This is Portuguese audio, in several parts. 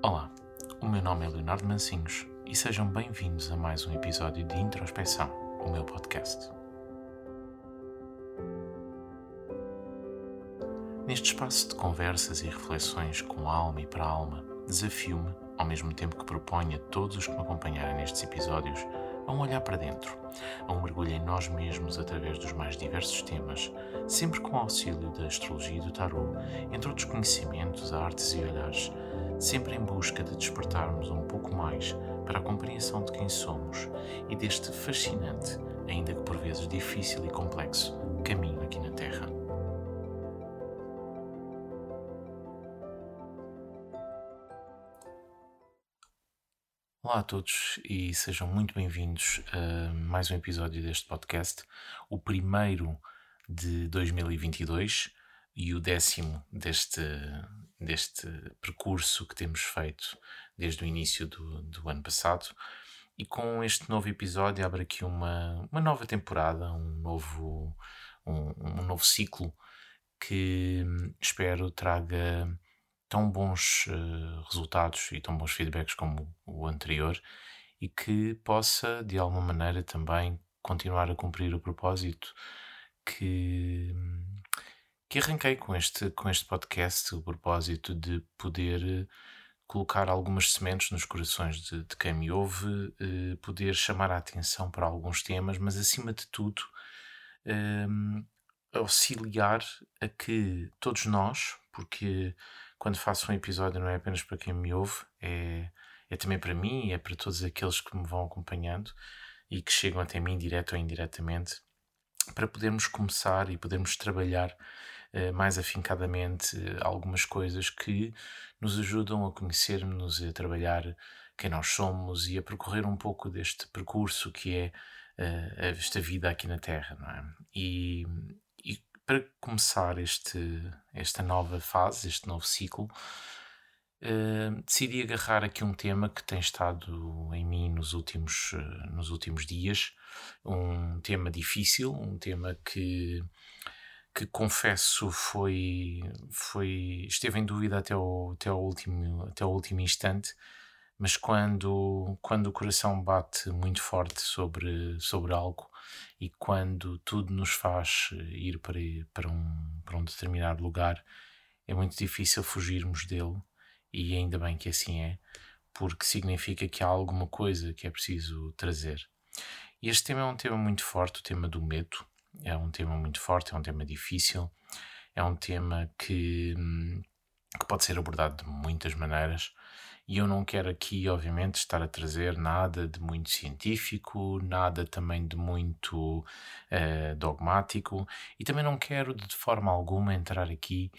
Olá, o meu nome é Leonardo Mancinhos e sejam bem-vindos a mais um episódio de Introspeção, o meu podcast. Neste espaço de conversas e reflexões com alma e para alma, desafio-me, ao mesmo tempo que proponho a todos os que me acompanharem nestes episódios, a um olhar para dentro, a um mergulho em nós mesmos através dos mais diversos temas, sempre com o auxílio da astrologia e do tarot, entre outros conhecimentos, artes e olhares, sempre em busca de despertarmos um pouco mais para a compreensão de quem somos e deste fascinante, ainda que por vezes difícil e complexo, caminho aqui na Terra. Olá a todos e sejam muito bem-vindos a mais um episódio deste podcast, o primeiro de 2022 e o décimo deste, deste percurso que temos feito desde o início do, do ano passado. E com este novo episódio abre aqui uma, uma nova temporada, um novo, um, um novo ciclo que espero traga tão bons uh, resultados e tão bons feedbacks como o anterior e que possa, de alguma maneira, também continuar a cumprir o propósito que, que arranquei com este, com este podcast, o propósito de poder colocar algumas sementes nos corações de, de quem me ouve, uh, poder chamar a atenção para alguns temas, mas acima de tudo, um, auxiliar a que todos nós, porque quando faço um episódio não é apenas para quem me ouve, é, é também para mim, é para todos aqueles que me vão acompanhando e que chegam até mim, direto ou indiretamente, para podermos começar e podermos trabalhar eh, mais afincadamente eh, algumas coisas que nos ajudam a conhecermos e a trabalhar quem nós somos e a percorrer um pouco deste percurso que é uh, esta vida aqui na Terra, não é? E, para começar este, esta nova fase, este novo ciclo, uh, decidi agarrar aqui um tema que tem estado em mim nos últimos, uh, nos últimos dias, um tema difícil, um tema que, que confesso foi, foi esteve em dúvida até o, até o, último, até o último instante, mas quando, quando o coração bate muito forte sobre, sobre algo e quando tudo nos faz ir para, para, um, para um determinado lugar, é muito difícil fugirmos dele, e ainda bem que assim é, porque significa que há alguma coisa que é preciso trazer. Este tema é um tema muito forte, o tema do medo. É um tema muito forte, é um tema difícil, é um tema que, hum, que pode ser abordado de muitas maneiras e eu não quero aqui, obviamente, estar a trazer nada de muito científico, nada também de muito uh, dogmático, e também não quero de forma alguma entrar aqui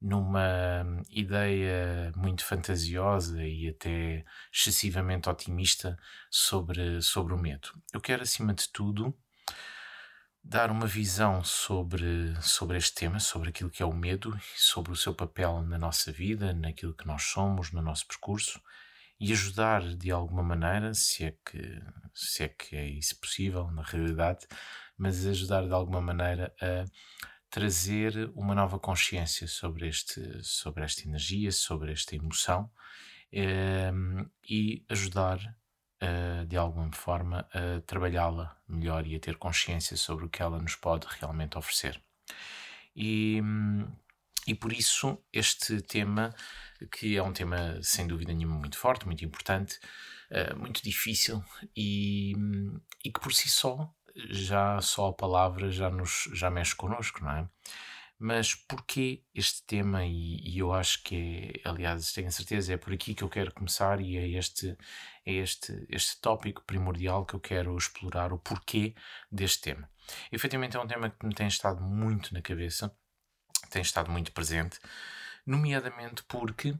numa ideia muito fantasiosa e até excessivamente otimista sobre, sobre o medo. Eu quero, acima de tudo, dar uma visão sobre, sobre este tema, sobre aquilo que é o medo, sobre o seu papel na nossa vida, naquilo que nós somos, no nosso percurso e ajudar de alguma maneira, se é que, se é, que é isso possível na realidade, mas ajudar de alguma maneira a trazer uma nova consciência sobre, este, sobre esta energia, sobre esta emoção ehm, e ajudar de alguma forma, a trabalhá-la melhor e a ter consciência sobre o que ela nos pode realmente oferecer. E, e por isso, este tema, que é um tema sem dúvida nenhuma muito forte, muito importante, muito difícil e, e que por si só, já só a palavra já, nos, já mexe connosco, não é? Mas porquê este tema? E, e, eu acho que é, aliás, tenho certeza, é por aqui que eu quero começar e é este, é este, este tópico primordial que eu quero explorar, o porquê deste tema. Efetivamente é um tema que me tem estado muito na cabeça, tem estado muito presente, nomeadamente porque,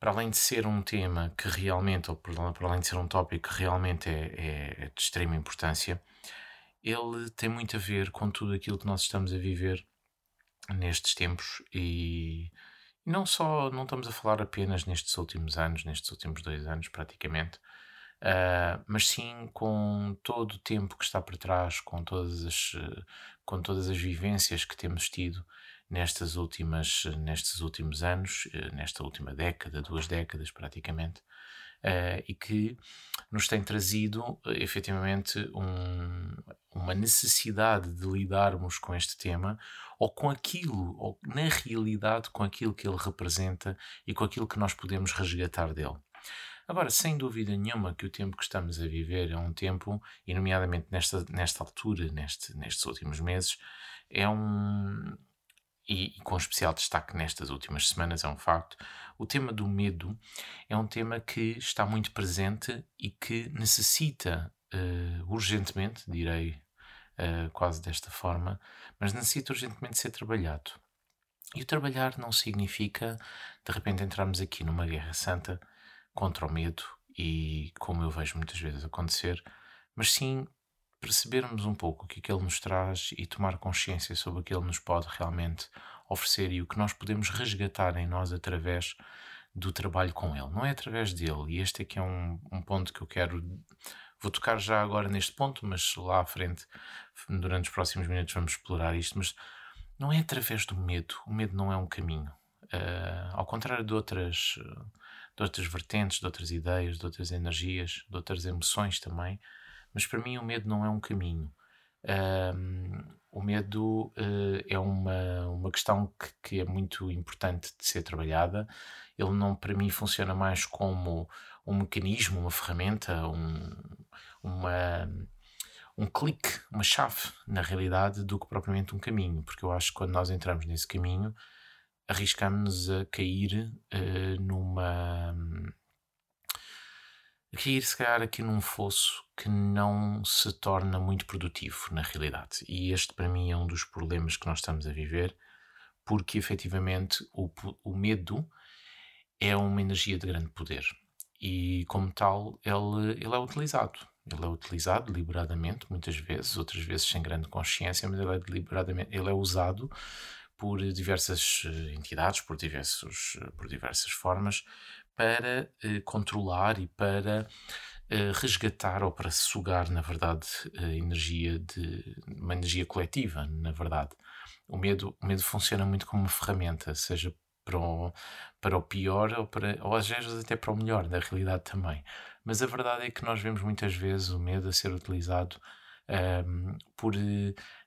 para além de ser um tema que realmente, ou para além de ser um tópico que realmente é, é, é de extrema importância, ele tem muito a ver com tudo aquilo que nós estamos a viver nestes tempos e não só, não estamos a falar apenas nestes últimos anos, nestes últimos dois anos praticamente, uh, mas sim com todo o tempo que está por trás, com todas as, com todas as vivências que temos tido nestas últimas, nestes últimos anos, nesta última década, duas décadas praticamente, uh, e que nos tem trazido efetivamente um, uma necessidade de lidarmos com este tema ou com aquilo, ou na realidade com aquilo que ele representa e com aquilo que nós podemos resgatar dele. Agora, sem dúvida nenhuma que o tempo que estamos a viver é um tempo, e nomeadamente nesta, nesta altura, neste, nestes últimos meses, é um. E, e, com especial destaque nestas últimas semanas, é um facto. O tema do medo é um tema que está muito presente e que necessita uh, urgentemente, direi uh, quase desta forma, mas necessita urgentemente ser trabalhado. E o trabalhar não significa de repente entrarmos aqui numa guerra santa contra o medo e como eu vejo muitas vezes acontecer, mas sim percebermos um pouco o que é que ele nos traz e tomar consciência sobre o que ele nos pode realmente oferecer e o que nós podemos resgatar em nós através do trabalho com ele, não é através dele. E este aqui é um, um ponto que eu quero. Vou tocar já agora neste ponto, mas lá à frente, durante os próximos minutos, vamos explorar isto. Mas não é através do medo. O medo não é um caminho. Uh, ao contrário de outras. De outras vertentes, de outras ideias, de outras energias, de outras emoções também. Mas para mim o medo não é um caminho. Um, o medo uh, é uma, uma questão que, que, é muito importante de ser trabalhada. Ele não, para mim, funciona mais como um mecanismo, uma ferramenta, um, uma, um clique, uma chave, na realidade, do que propriamente um caminho. Porque eu acho que quando nós entramos nesse caminho, arriscamos-nos a cair uh, numa. Cair, se calhar, aqui num fosso que não se torna muito produtivo, na realidade. E este, para mim, é um dos problemas que nós estamos a viver, porque efetivamente o, o medo é uma energia de grande poder. E, como tal, ele, ele é utilizado. Ele é utilizado deliberadamente, muitas vezes, outras vezes sem grande consciência, mas ele é deliberadamente, ele é usado por diversas eh, entidades, por, diversos, eh, por diversas formas, para eh, controlar e para eh, resgatar ou para sugar, na verdade, a energia de uma energia coletiva, na verdade. O medo, o medo funciona muito como uma ferramenta, seja para o, para o pior ou, para, ou às vezes até para o melhor, na realidade também. Mas a verdade é que nós vemos muitas vezes o medo a ser utilizado um, por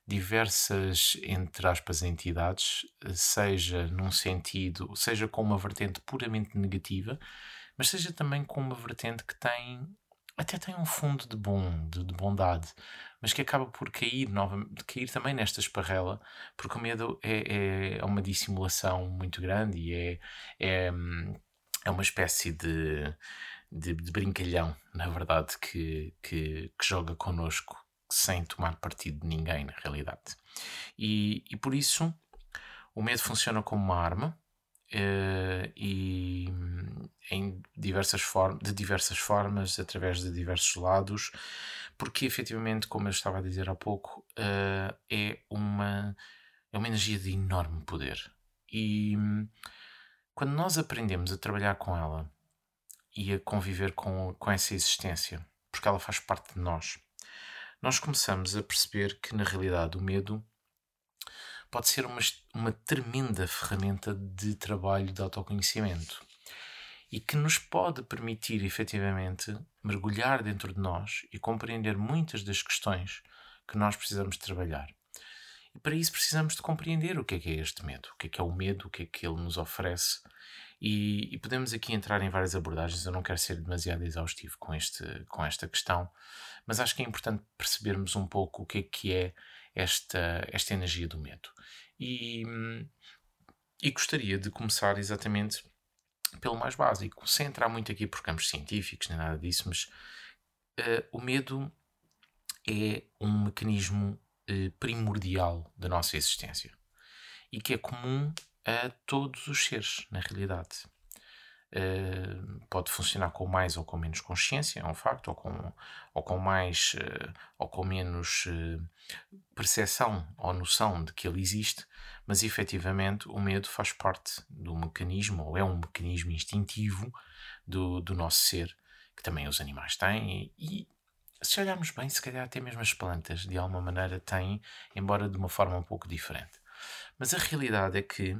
diversas, entre aspas, entidades, seja num sentido, seja com uma vertente puramente negativa, mas seja também com uma vertente que tem, até tem um fundo de bom, de, de bondade, mas que acaba por cair, nova, cair também nesta esparrela, porque o medo é, é, é uma dissimulação muito grande e é, é, é uma espécie de, de, de brincalhão, na verdade, que, que, que joga connosco sem tomar partido de ninguém, na realidade. E, e por isso o medo funciona como uma arma uh, e em diversas formas, de diversas formas, através de diversos lados, porque efetivamente, como eu estava a dizer há pouco, uh, é, uma, é uma energia de enorme poder. E quando nós aprendemos a trabalhar com ela e a conviver com, com essa existência, porque ela faz parte de nós, nós começamos a perceber que, na realidade, o medo pode ser uma, uma tremenda ferramenta de trabalho de autoconhecimento e que nos pode permitir efetivamente mergulhar dentro de nós e compreender muitas das questões que nós precisamos trabalhar. E para isso precisamos de compreender o que é que é este medo, o que é que é o medo, o que é que ele nos oferece. E, e podemos aqui entrar em várias abordagens, eu não quero ser demasiado exaustivo com, este, com esta questão, mas acho que é importante percebermos um pouco o que é que é esta, esta energia do medo. E, e gostaria de começar exatamente pelo mais básico, sem entrar muito aqui por campos científicos nem nada disso, mas uh, o medo é um mecanismo uh, primordial da nossa existência e que é comum a todos os seres, na realidade. Uh, pode funcionar com mais ou com menos consciência, é um facto, ou com, ou com mais uh, ou com menos uh, percepção ou noção de que ele existe, mas efetivamente o medo faz parte do mecanismo, ou é um mecanismo instintivo do, do nosso ser, que também os animais têm, e, e se olharmos bem, se calhar até mesmo as plantas de alguma maneira têm, embora de uma forma um pouco diferente. Mas a realidade é que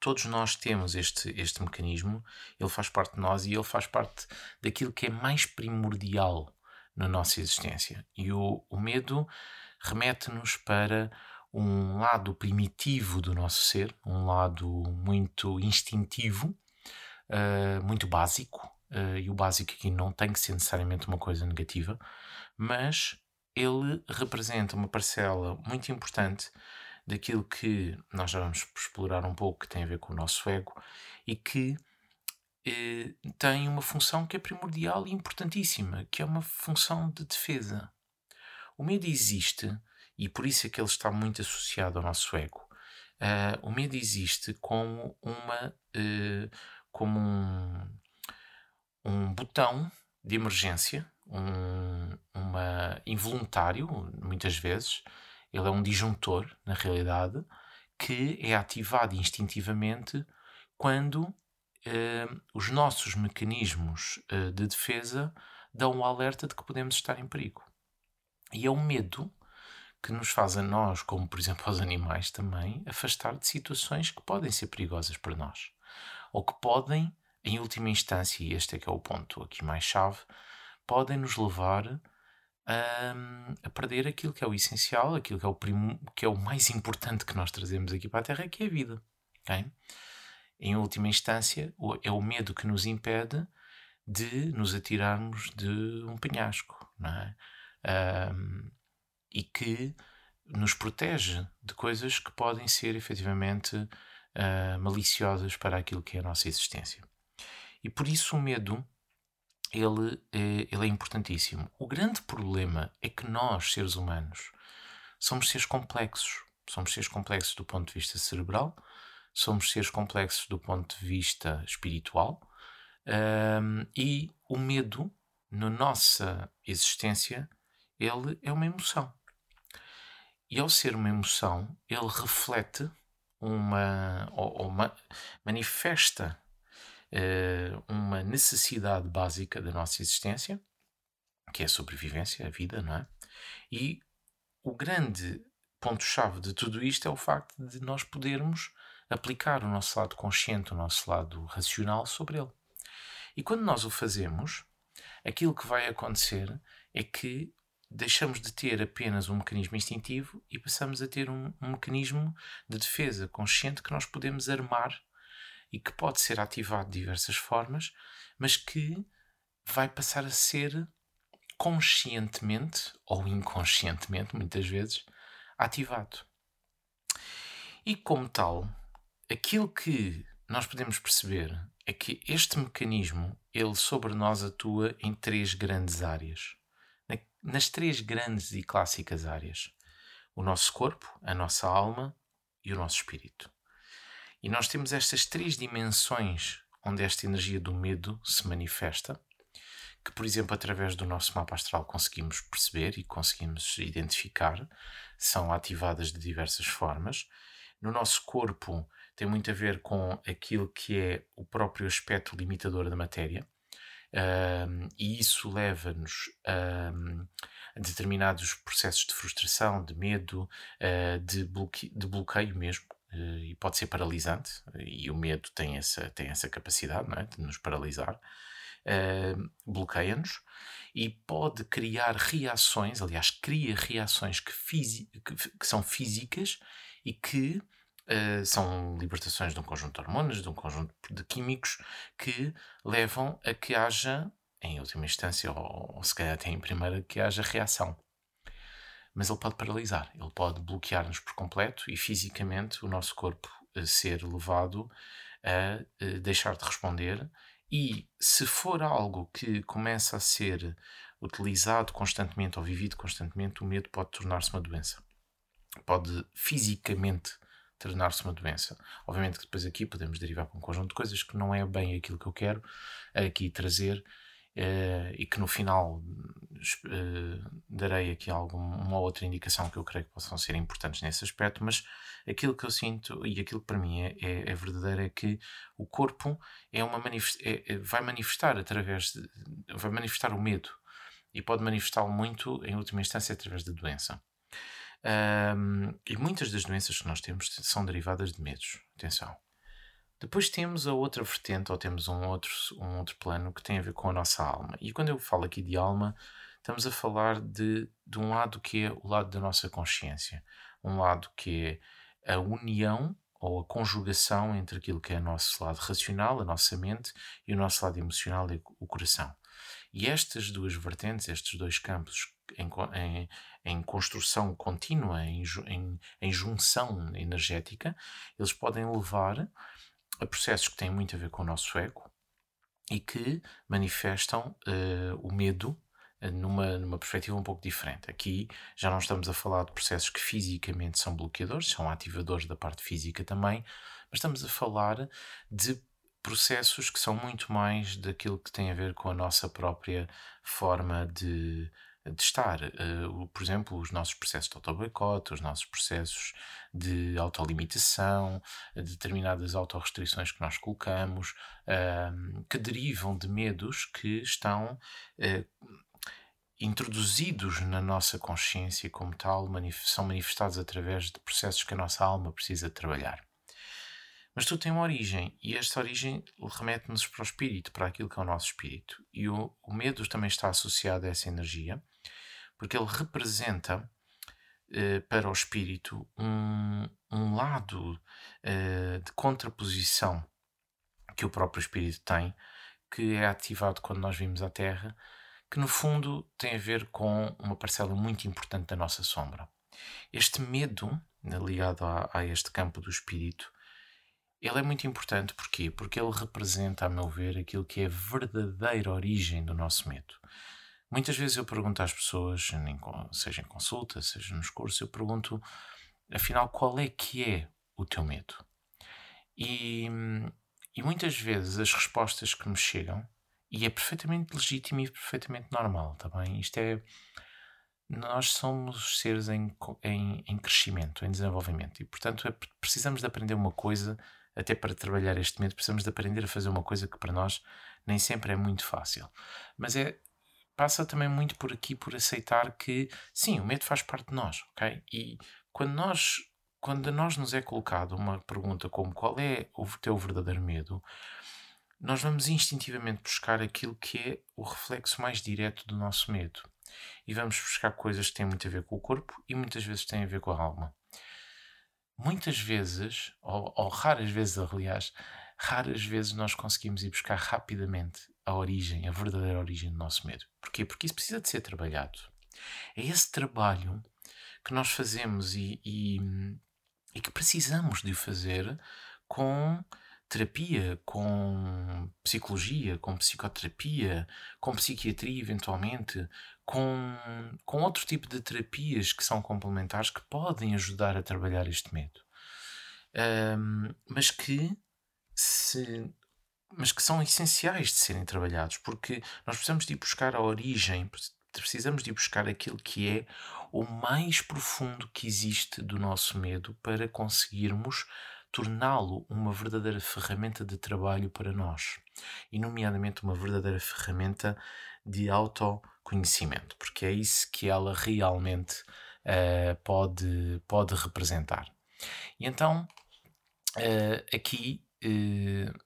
todos nós temos este, este mecanismo, ele faz parte de nós e ele faz parte daquilo que é mais primordial na nossa existência. E o, o medo remete-nos para um lado primitivo do nosso ser, um lado muito instintivo, uh, muito básico, uh, e o básico aqui não tem que ser necessariamente uma coisa negativa, mas ele representa uma parcela muito importante daquilo que nós já vamos explorar um pouco, que tem a ver com o nosso ego e que eh, tem uma função que é primordial e importantíssima, que é uma função de defesa. O medo existe e por isso é que ele está muito associado ao nosso ego. Uh, o medo existe como uma uh, como um, um botão de emergência, um uma involuntário, muitas vezes, ele é um disjuntor, na realidade, que é ativado instintivamente quando uh, os nossos mecanismos uh, de defesa dão o alerta de que podemos estar em perigo. E é o medo que nos faz a nós, como por exemplo aos animais também, afastar de situações que podem ser perigosas para nós. Ou que podem, em última instância, e este é que é o ponto aqui mais chave, podem nos levar a, perder aquilo que é o essencial, aquilo que é o, primo, que é o mais importante que nós trazemos aqui para a Terra, que é a vida. Okay? Em última instância, é o medo que nos impede de nos atirarmos de um penhasco, é? Um, e que nos protege de coisas que podem ser efetivamente uh, maliciosas para aquilo que é a nossa existência. E por isso o medo ele é, ele é importantíssimo. O grande problema é que nós, seres humanos, somos seres complexos. Somos seres complexos do ponto de vista cerebral, somos seres complexos do ponto de vista espiritual, um, e o medo, na nossa existência, ele é uma emoção. E ao ser uma emoção, ele reflete uma, ou, ou uma, manifesta uma necessidade básica da nossa existência, que é a sobrevivência, a vida, não é? E o grande ponto-chave de tudo isto é o facto de nós podermos aplicar o nosso lado consciente, o nosso lado racional sobre ele. E quando nós o fazemos, aquilo que vai acontecer é que deixamos de ter apenas um mecanismo instintivo e passamos a ter um, um mecanismo de defesa consciente que nós podemos armar e que pode ser ativado de diversas formas, mas que vai passar a ser conscientemente ou inconscientemente, muitas vezes, ativado. E como tal, aquilo que nós podemos perceber é que este mecanismo, ele sobre nós atua em três grandes áreas. Nas três grandes e clássicas áreas. O nosso corpo, a nossa alma e o nosso espírito. E nós temos estas três dimensões onde esta energia do medo se manifesta, que, por exemplo, através do nosso mapa astral conseguimos perceber e conseguimos identificar, são ativadas de diversas formas. No nosso corpo tem muito a ver com aquilo que é o próprio aspecto limitador da matéria, um, e isso leva-nos a determinados processos de frustração, de medo, uh, de, de bloqueio mesmo, e pode ser paralisante, e o medo tem essa, tem essa capacidade é? de nos paralisar, uh, bloqueia-nos e pode criar reações, aliás, cria reações que, que, que são físicas e que uh, são libertações de um conjunto de hormonas, de um conjunto de químicos que levam a que haja, em última instância, ou, ou se calhar até em primeira, que haja reação mas ele pode paralisar, ele pode bloquear-nos por completo e fisicamente o nosso corpo eh, ser levado a eh, deixar de responder. E se for algo que começa a ser utilizado constantemente ou vivido constantemente, o medo pode tornar-se uma doença. Pode fisicamente tornar-se uma doença. Obviamente que depois aqui podemos derivar para um conjunto de coisas que não é bem aquilo que eu quero aqui trazer Uh, e que no final uh, darei aqui alguma outra indicação que eu creio que possam ser importantes nesse aspecto, mas aquilo que eu sinto e aquilo que para mim é, é, é verdadeiro é que o corpo é uma manifest é, é, vai manifestar através de, vai manifestar o medo e pode manifestá-lo muito em última instância através da doença. Um, e muitas das doenças que nós temos são derivadas de medos. Atenção. Depois temos a outra vertente, ou temos um outro, um outro plano que tem a ver com a nossa alma. E quando eu falo aqui de alma, estamos a falar de, de um lado que é o lado da nossa consciência. Um lado que é a união ou a conjugação entre aquilo que é o nosso lado racional, a nossa mente, e o nosso lado emocional o coração. E estas duas vertentes, estes dois campos em, em, em construção contínua, em, em, em junção energética, eles podem levar a processos que têm muito a ver com o nosso ego e que manifestam uh, o medo uh, numa, numa perspectiva um pouco diferente. Aqui já não estamos a falar de processos que fisicamente são bloqueadores, são ativadores da parte física também, mas estamos a falar de processos que são muito mais daquilo que tem a ver com a nossa própria forma de, de estar. Uh, por exemplo, os nossos processos de auto-boicote, os nossos processos de autolimitação, determinadas autorrestrições que nós colocamos, uh, que derivam de medos que estão uh, introduzidos na nossa consciência como tal, manif são manifestados através de processos que a nossa alma precisa trabalhar. Mas tudo tem uma origem, e esta origem remete-nos para o espírito, para aquilo que é o nosso espírito. E o, o medo também está associado a essa energia, porque ele representa eh, para o espírito um, um lado eh, de contraposição que o próprio espírito tem, que é ativado quando nós vimos a Terra, que no fundo tem a ver com uma parcela muito importante da nossa sombra. Este medo, né, ligado a, a este campo do espírito, ele é muito importante porquê? Porque ele representa, a meu ver, aquilo que é a verdadeira origem do nosso medo. Muitas vezes eu pergunto às pessoas, seja em consulta, seja nos cursos, eu pergunto, afinal, qual é que é o teu medo? E, e muitas vezes as respostas que me chegam, e é perfeitamente legítimo e perfeitamente normal, tá bem? Isto é. Nós somos seres em, em, em crescimento, em desenvolvimento, e portanto é, precisamos de aprender uma coisa, até para trabalhar este medo, precisamos de aprender a fazer uma coisa que para nós nem sempre é muito fácil. Mas é passa também muito por aqui, por aceitar que, sim, o medo faz parte de nós, ok? E quando nós, quando nós nos é colocado uma pergunta como qual é o teu verdadeiro medo, nós vamos instintivamente buscar aquilo que é o reflexo mais direto do nosso medo. E vamos buscar coisas que têm muito a ver com o corpo e muitas vezes têm a ver com a alma. Muitas vezes, ou, ou raras vezes, aliás, raras vezes nós conseguimos ir buscar rapidamente a origem, a verdadeira origem do nosso medo. Porquê? Porque isso precisa de ser trabalhado. É esse trabalho que nós fazemos e, e, e que precisamos de fazer com terapia, com psicologia, com psicoterapia, com psiquiatria, eventualmente, com, com outro tipo de terapias que são complementares que podem ajudar a trabalhar este medo. Um, mas que se mas que são essenciais de serem trabalhados, porque nós precisamos de ir buscar a origem, precisamos de ir buscar aquilo que é o mais profundo que existe do nosso medo para conseguirmos torná-lo uma verdadeira ferramenta de trabalho para nós, e nomeadamente uma verdadeira ferramenta de autoconhecimento, porque é isso que ela realmente uh, pode, pode representar. E então, uh, aqui uh,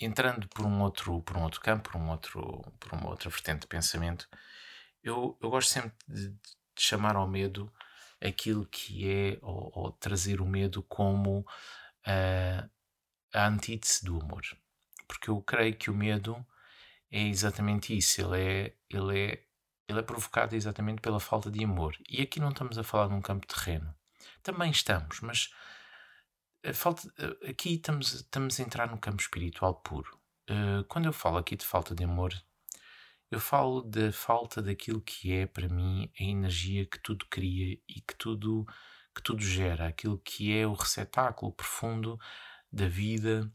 entrando por um outro, por um outro campo, por, um outro, por uma outra vertente de pensamento, eu, eu gosto sempre de, de chamar ao medo aquilo que é, ou, ou trazer o medo como uh, a antítese do amor. Porque eu creio que o medo é exatamente isso, ele é, ele é, ele é provocado exatamente pela falta de amor. E aqui não estamos a falar de um campo terreno. Também estamos, mas falta, aqui estamos, estamos a entrar no campo espiritual puro. Uh, quando eu falo aqui de falta de amor, eu falo da falta daquilo que é para mim a energia que tudo cria e que tudo, que tudo gera, aquilo que é o receptáculo profundo da vida,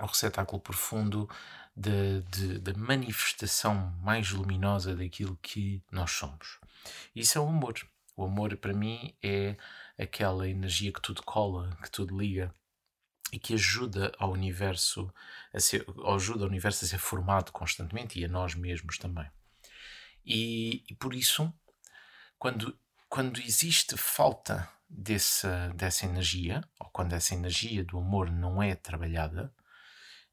o receptáculo profundo da manifestação mais luminosa daquilo que nós somos. Isso é o amor. O amor para mim é aquela energia que tudo cola, que tudo liga e que ajuda ao universo a ser, ajuda ao universo a ser formado constantemente e a nós mesmos também. E, e por isso, quando, quando existe falta dessa, dessa energia, ou quando essa energia do amor não é trabalhada,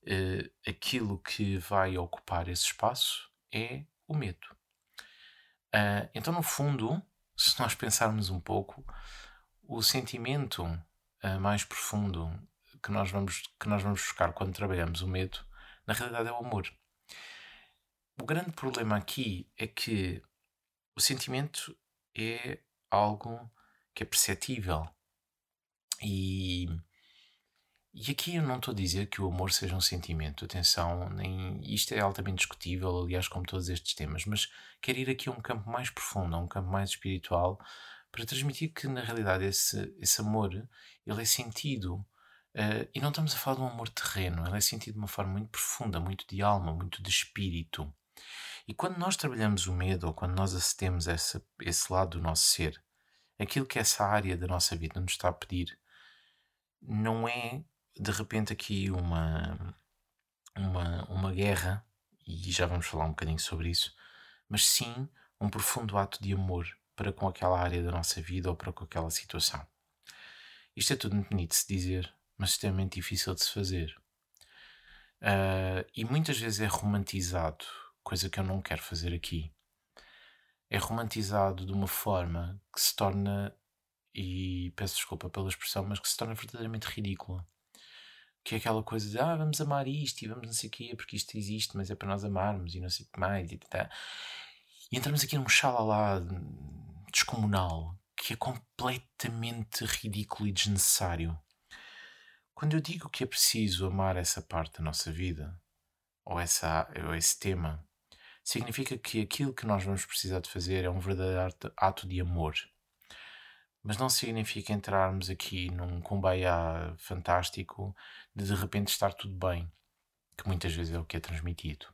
uh, aquilo que vai ocupar esse espaço é o medo. Uh, então, no fundo, se nós pensarmos um pouco, o sentimento uh, mais profundo que nós, vamos, que nós vamos buscar quando trabalhamos o medo, na realidade é o amor. O grande problema aqui é que o sentimento é algo que é perceptível. E, e aqui eu não estou a dizer que o amor seja um sentimento, atenção, nem, isto é altamente discutível, aliás, como todos estes temas, mas quero ir aqui a um campo mais profundo, a um campo mais espiritual, para transmitir que na realidade esse, esse amor ele é sentido uh, e não estamos a falar de um amor terreno, ele é sentido de uma forma muito profunda, muito de alma, muito de espírito. E quando nós trabalhamos o medo ou quando nós acedemos a esse, esse lado do nosso ser, aquilo que essa área da nossa vida nos está a pedir não é de repente aqui uma, uma, uma guerra, e já vamos falar um bocadinho sobre isso, mas sim um profundo ato de amor para com aquela área da nossa vida ou para com aquela situação. Isto é tudo muito bonito de se dizer, mas extremamente difícil de se fazer. Uh, e muitas vezes é romantizado, coisa que eu não quero fazer aqui é romantizado de uma forma que se torna, e peço desculpa pela expressão, mas que se torna verdadeiramente ridícula. Que é aquela coisa de, ah, vamos amar isto e vamos não sei o quê, porque isto existe, mas é para nós amarmos e não sei o que mais. E, tá. e entramos aqui num xalalá descomunal que é completamente ridículo e desnecessário. Quando eu digo que é preciso amar essa parte da nossa vida, ou, essa, ou esse tema, significa que aquilo que nós vamos precisar de fazer é um verdadeiro ato de amor. Mas não significa entrarmos aqui num kumbaya fantástico de de repente estar tudo bem, que muitas vezes é o que é transmitido.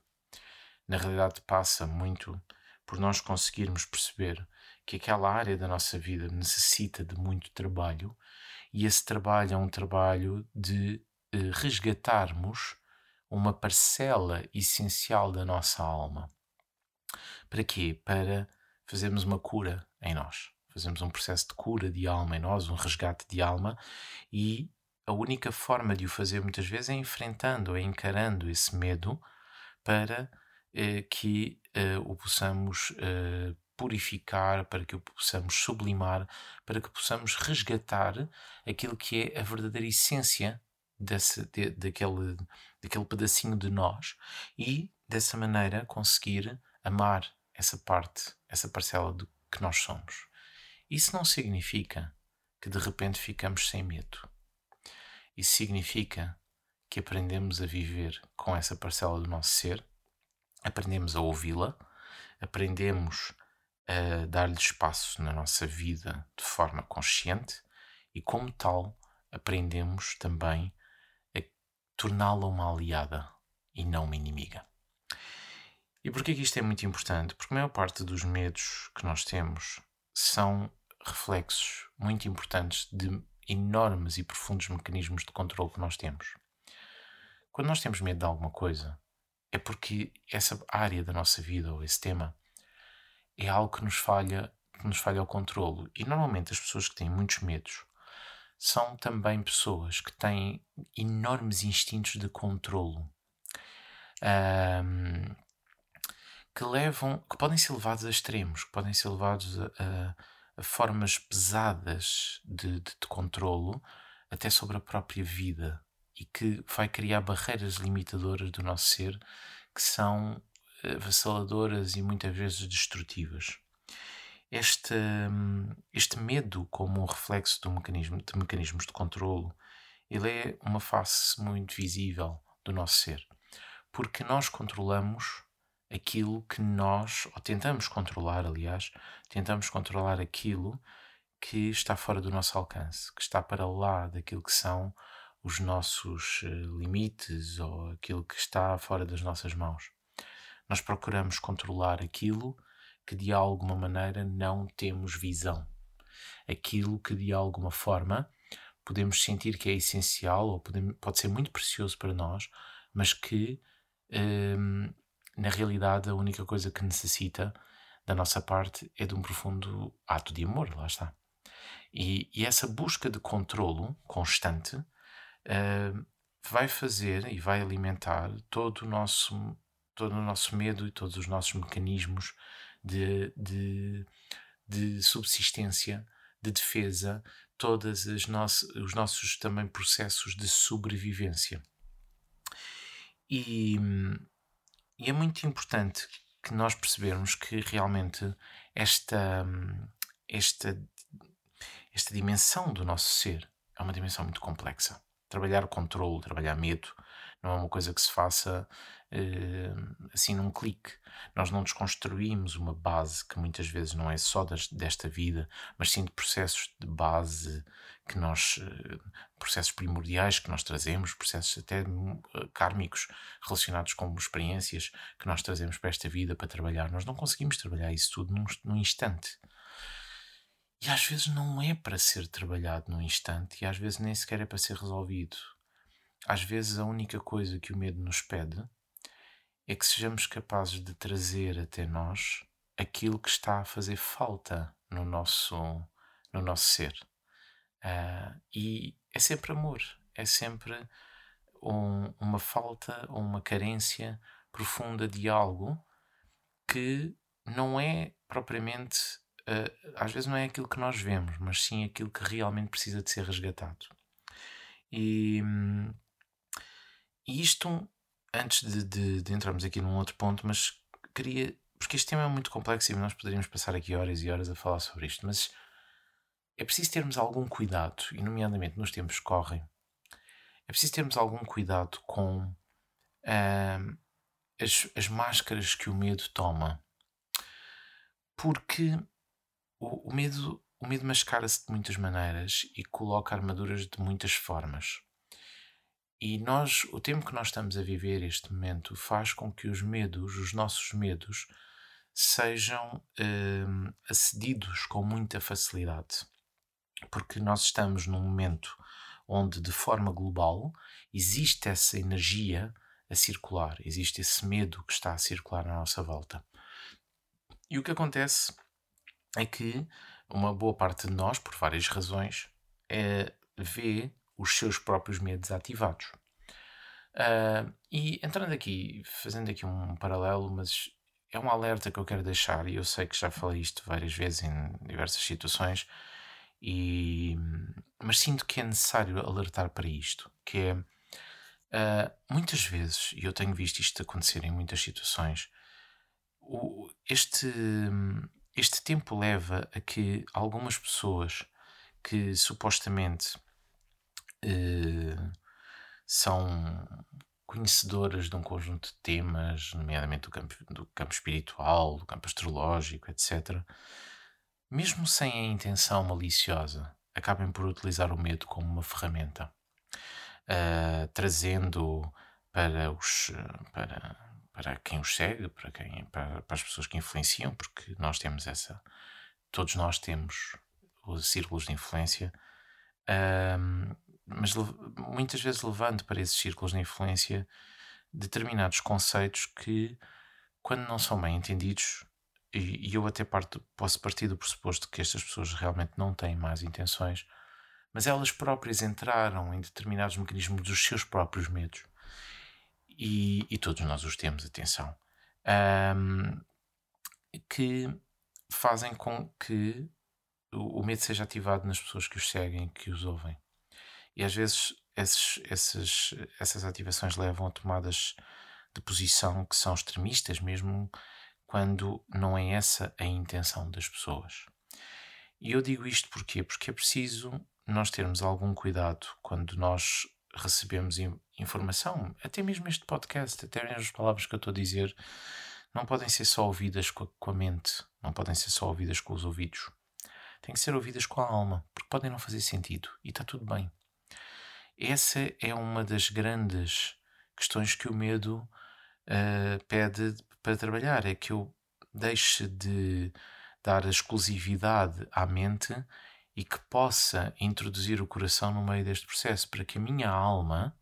Na realidade, passa muito por nós conseguirmos perceber que aquela área da nossa vida necessita de muito trabalho e esse trabalho é um trabalho de eh, resgatarmos uma parcela essencial da nossa alma. Para quê? Para fazermos uma cura em nós. Fazemos um processo de cura de alma em nós, um resgate de alma, e a única forma de o fazer muitas vezes é enfrentando, é encarando esse medo para eh, que eh, o possamos eh, purificar, para que o possamos sublimar, para que possamos resgatar aquilo que é a verdadeira essência desse, de, daquele, daquele pedacinho de nós e dessa maneira conseguir amar essa parte, essa parcela do que nós somos. Isso não significa que de repente ficamos sem medo. Isso significa que aprendemos a viver com essa parcela do nosso ser, aprendemos a ouvi-la, aprendemos a dar-lhe espaço na nossa vida de forma consciente e, como tal, aprendemos também a torná-la uma aliada e não uma inimiga. E porquê que isto é muito importante? Porque a maior parte dos medos que nós temos são reflexos muito importantes de enormes e profundos mecanismos de controle que nós temos. Quando nós temos medo de alguma coisa, é porque essa área da nossa vida ou esse tema é algo que nos falha, que nos falha o controlo. E normalmente as pessoas que têm muitos medos são também pessoas que têm enormes instintos de controlo. Um, que levam, que podem ser levados a extremos, que podem ser levados a, a, formas pesadas de, de, de controlo, até sobre a própria vida, e que vai criar barreiras limitadoras do nosso ser que são avassaladoras e muitas vezes destrutivas. Este, este medo, como um reflexo do mecanismo, de mecanismos de controlo, ele é uma face muito visível do nosso ser, porque nós controlamos aquilo que nós, ou tentamos controlar, aliás, tentamos controlar aquilo que está fora do nosso alcance, que está para lá daquilo que são os nossos eh, limites ou aquilo que está fora das nossas mãos. Nós procuramos controlar aquilo que de alguma maneira não temos visão, aquilo que de alguma forma podemos sentir que é essencial ou pode, pode ser muito precioso para nós, mas que hum, na realidade, a única coisa que necessita da nossa parte é de um profundo ato de amor, lá está. E, e essa busca de controlo constante uh, vai fazer e vai alimentar todo o nosso, todo o nosso medo e todos os nossos mecanismos de, de, de subsistência, de defesa, todos os nossos também processos de sobrevivência. E, e é muito importante que nós percebermos que realmente esta, esta, esta dimensão do nosso ser é uma dimensão muito complexa. Trabalhar o controle, trabalhar medo, não é uma coisa que se faça uh, assim num clique. Nós não desconstruímos uma base que muitas vezes não é só das, desta vida, mas sim de processos de base que nós, uh, processos primordiais que nós trazemos, processos até uh, kármicos relacionados com experiências que nós trazemos para esta vida para trabalhar. Nós não conseguimos trabalhar isso tudo num, num instante. E às vezes não é para ser trabalhado num instante e às vezes nem sequer é para ser resolvido. Às vezes a única coisa que o medo nos pede é que sejamos capazes de trazer até nós aquilo que está a fazer falta no nosso, no nosso ser. Uh, e é sempre amor, é sempre um, uma falta ou uma carência profunda de algo que não é propriamente, uh, às vezes não é aquilo que nós vemos, mas sim aquilo que realmente precisa de ser resgatado. E, e isto antes de, de, de, entrarmos aqui num outro ponto, mas queria. Porque este tema é muito complexo e nós poderíamos passar aqui horas e horas a falar sobre isto, mas é preciso termos algum cuidado, e nomeadamente nos tempos que correm, é preciso termos algum cuidado com uh, as, as máscaras que o medo toma. Porque o, o medo, o medo mascara-se de muitas maneiras e coloca armaduras de muitas formas. E nós, o tempo que nós estamos a viver este momento, faz com que os medos, os nossos medos, sejam hum, acedidos com muita facilidade. Porque nós estamos num momento onde, de forma global, existe essa energia a circular, existe esse medo que está a circular na nossa volta. E o que acontece é que uma boa parte de nós, por várias razões, é, vê os seus próprios medos ativados. Uh, e entrando aqui, fazendo aqui um paralelo, mas é um alerta que eu quero deixar, e eu sei que já falei isto várias vezes em diversas situações, e, mas sinto que é necessário alertar para isto, que é uh, muitas vezes, e eu tenho visto isto acontecer em muitas situações, o, este, este tempo leva a que algumas pessoas que supostamente uh, são conhecedoras de um conjunto de temas, nomeadamente do campo, do campo espiritual, do campo astrológico, etc., mesmo sem a intenção maliciosa, acabem por utilizar o medo como uma ferramenta, uh, trazendo para, os, para, para quem os segue, para, quem, para, para as pessoas que influenciam, porque nós temos essa, todos nós temos os círculos de influência, uh, mas muitas vezes levando para esses círculos de influência determinados conceitos que, quando não são bem entendidos, e, e eu até parto, posso partir do pressuposto que estas pessoas realmente não têm más intenções, mas elas próprias entraram em determinados mecanismos dos seus próprios medos. E, e todos nós os temos, atenção. Um, que fazem com que o, medo seja ativado nas pessoas que os seguem, que os ouvem. E às vezes esses, esses, essas ativações levam a tomadas de posição que são extremistas, mesmo quando não é essa a intenção das pessoas. E eu digo isto porquê? Porque é preciso nós termos algum cuidado quando nós recebemos informação, até mesmo este podcast, até mesmo as palavras que eu estou a dizer, não podem ser só ouvidas com a, com a mente, não podem ser só ouvidas com os ouvidos. Têm que ser ouvidas com a alma, porque podem não fazer sentido e está tudo bem. Essa é uma das grandes questões que o medo uh, pede para trabalhar: é que eu deixe de dar exclusividade à mente e que possa introduzir o coração no meio deste processo, para que a minha alma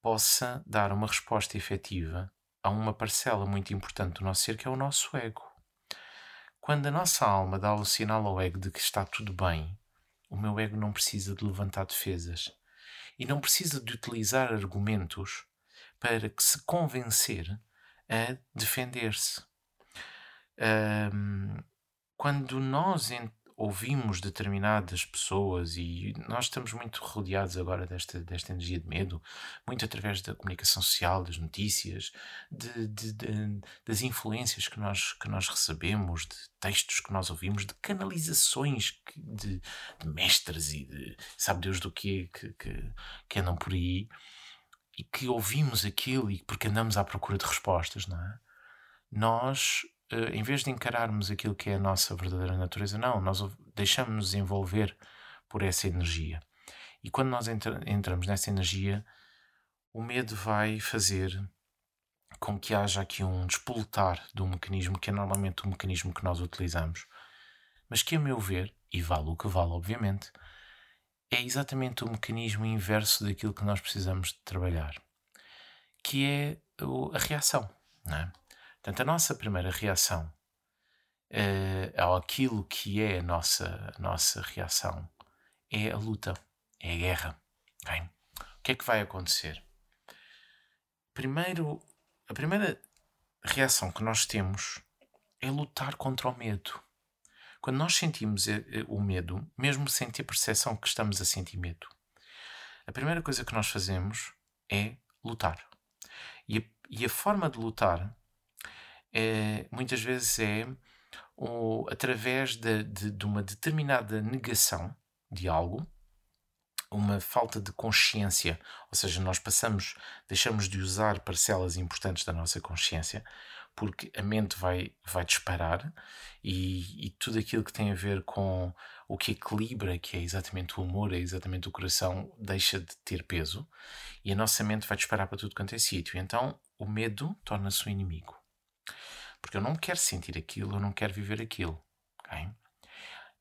possa dar uma resposta efetiva a uma parcela muito importante do nosso ser, que é o nosso ego. Quando a nossa alma dá o sinal ao ego de que está tudo bem, o meu ego não precisa de levantar defesas e não precisa de utilizar argumentos para que se convencer a defender-se. Um, quando nós ouvimos determinadas pessoas e nós estamos muito rodeados agora desta, desta energia de medo, muito através da comunicação social, das notícias, de, de, de, das influências que nós, que nós recebemos, de textos que nós ouvimos, de canalizações de, mestres e de sabe Deus do que, que, que, que andam por aí e que ouvimos aquilo e porque andamos à procura de respostas, não é? Nós em vez de encararmos aquilo que é a nossa verdadeira natureza, não, nós deixamos-nos envolver por essa energia. E quando nós entra entramos nessa energia, o medo vai fazer com que haja aqui um despoltar do mecanismo, que é normalmente o mecanismo que nós utilizamos, mas que, a meu ver, e vale o que vale, obviamente, é exatamente o mecanismo inverso daquilo que nós precisamos de trabalhar, que é a reação. Não é? Portanto, a nossa primeira reação uh, ao aquilo que é a nossa, a nossa reação é a luta, é a guerra. Okay? O que é que vai acontecer? Primeiro, a primeira reação que nós temos é lutar contra o medo. Quando nós sentimos eh, eh, o medo, mesmo sem ter percepção que estamos a sentir medo, a primeira coisa que nós fazemos é lutar. E a, e a forma de lutar é, muitas vezes é através de, de, de uma determinada negação de algo, uma falta de consciência, ou seja, nós passamos, deixamos de usar parcelas importantes da nossa consciência, porque a mente vai, vai disparar e, e, tudo aquilo que tem a ver com o que equilibra, que é exatamente o humor, é exatamente o coração, deixa de ter peso e a nossa mente vai disparar para tudo quanto é sítio. Então o medo torna-se o inimigo. Porque eu não quero sentir aquilo, eu não quero viver aquilo. Okay?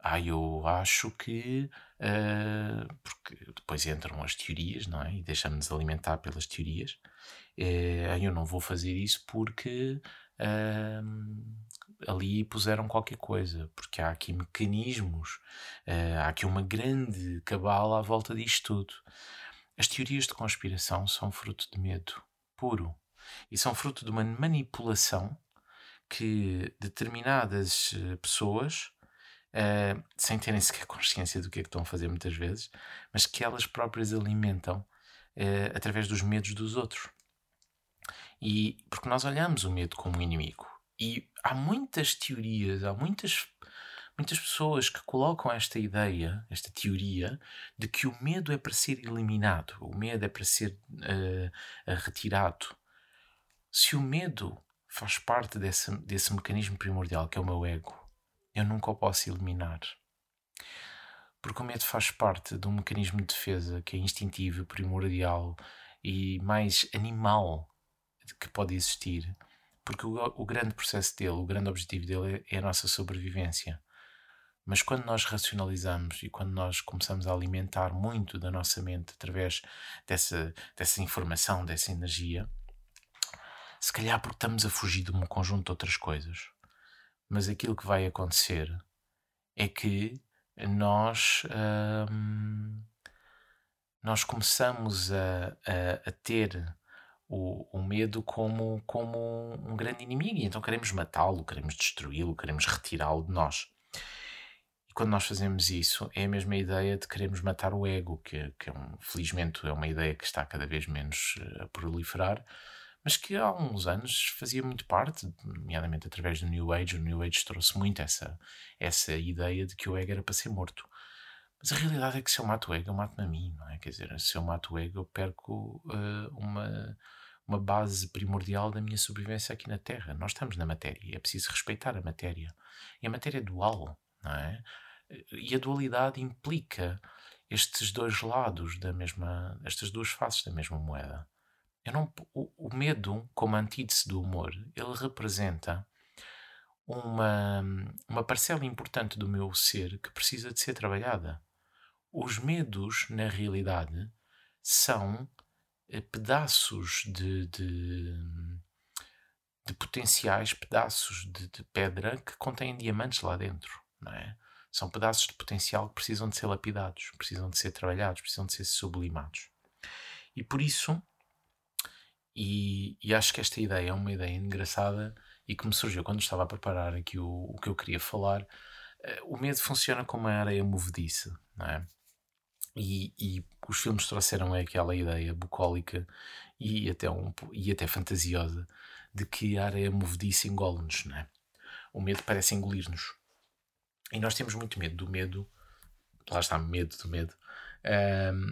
Ah, eu acho que. Uh, porque depois entram as teorias, não é? E deixamos-nos alimentar pelas teorias. Uh, eu não vou fazer isso porque uh, ali puseram qualquer coisa. Porque há aqui mecanismos, uh, há aqui uma grande cabala à volta disto tudo. As teorias de conspiração são fruto de medo puro e são fruto de uma manipulação que determinadas eh, pessoas, uh, sem terem sequer consciência do que é que estão a fazer muitas vezes, mas que elas próprias alimentam uh, através dos medos dos outros. E porque nós olhamos o medo como um inimigo. E há muitas teorias, há muitas, muitas pessoas que colocam esta ideia, esta teoria, de que o medo é para ser eliminado, o medo é para ser uh, retirado. Se o medo faz parte desse, desse mecanismo primordial que é o meu ego. Eu nunca o posso eliminar. Porque o medo faz parte de um mecanismo de defesa que é instintivo, primordial e mais animal que pode existir. Porque o, o grande processo dele, o grande objetivo dele é, é a nossa sobrevivência. Mas quando nós racionalizamos e quando nós começamos a alimentar muito da nossa mente através dessa, dessa informação, dessa energia, se calhar porque estamos a fugir de um conjunto de outras coisas. Mas aquilo que vai acontecer é que nós, hum, nós começamos a, a, a ter o, o, medo como, como um grande inimigo e então queremos matá-lo, queremos destruí-lo, queremos retirá-lo de nós. E quando nós fazemos isso, é a mesma ideia de queremos matar o ego, que, que é um, felizmente é uma ideia que está cada vez menos eh, a proliferar mas que há uns anos fazia muito parte, nomeadamente através do New Age. O New Age trouxe muito essa, essa ideia de que o ego era para ser morto. Mas a realidade é que se eu mato o ego, eu mato-me a mim, não é? Quer dizer, se eu mato o ego, eu perco uh, uma, uma base primordial da minha sobrevivência aqui na Terra. Nós estamos na matéria é preciso respeitar a matéria. E a matéria é dual, não é? E a dualidade implica estes dois lados da mesma, estas duas faces da mesma moeda. Eu não, o, o medo, como antítese do humor, ele representa uma, uma parcela importante do meu ser que precisa de ser trabalhada. Os medos, na realidade, são eh, pedaços de, de, de potenciais pedaços de, de pedra que contêm diamantes lá dentro, não é? São pedaços de potencial que precisam de ser lapidados, precisam de ser trabalhados, precisam de ser sublimados. E por isso, e, e acho que esta ideia é uma ideia engraçada e que me surgiu quando estava a preparar aqui o, o que eu queria falar. Uh, o medo funciona como uma areia movediça, não é? E, e, os filmes trouxeram aquela ideia bucólica e até, um, e até fantasiosa de que a areia movediça engole-nos, não é? O medo parece engolir-nos. E nós temos muito medo do medo, lá está, medo do medo,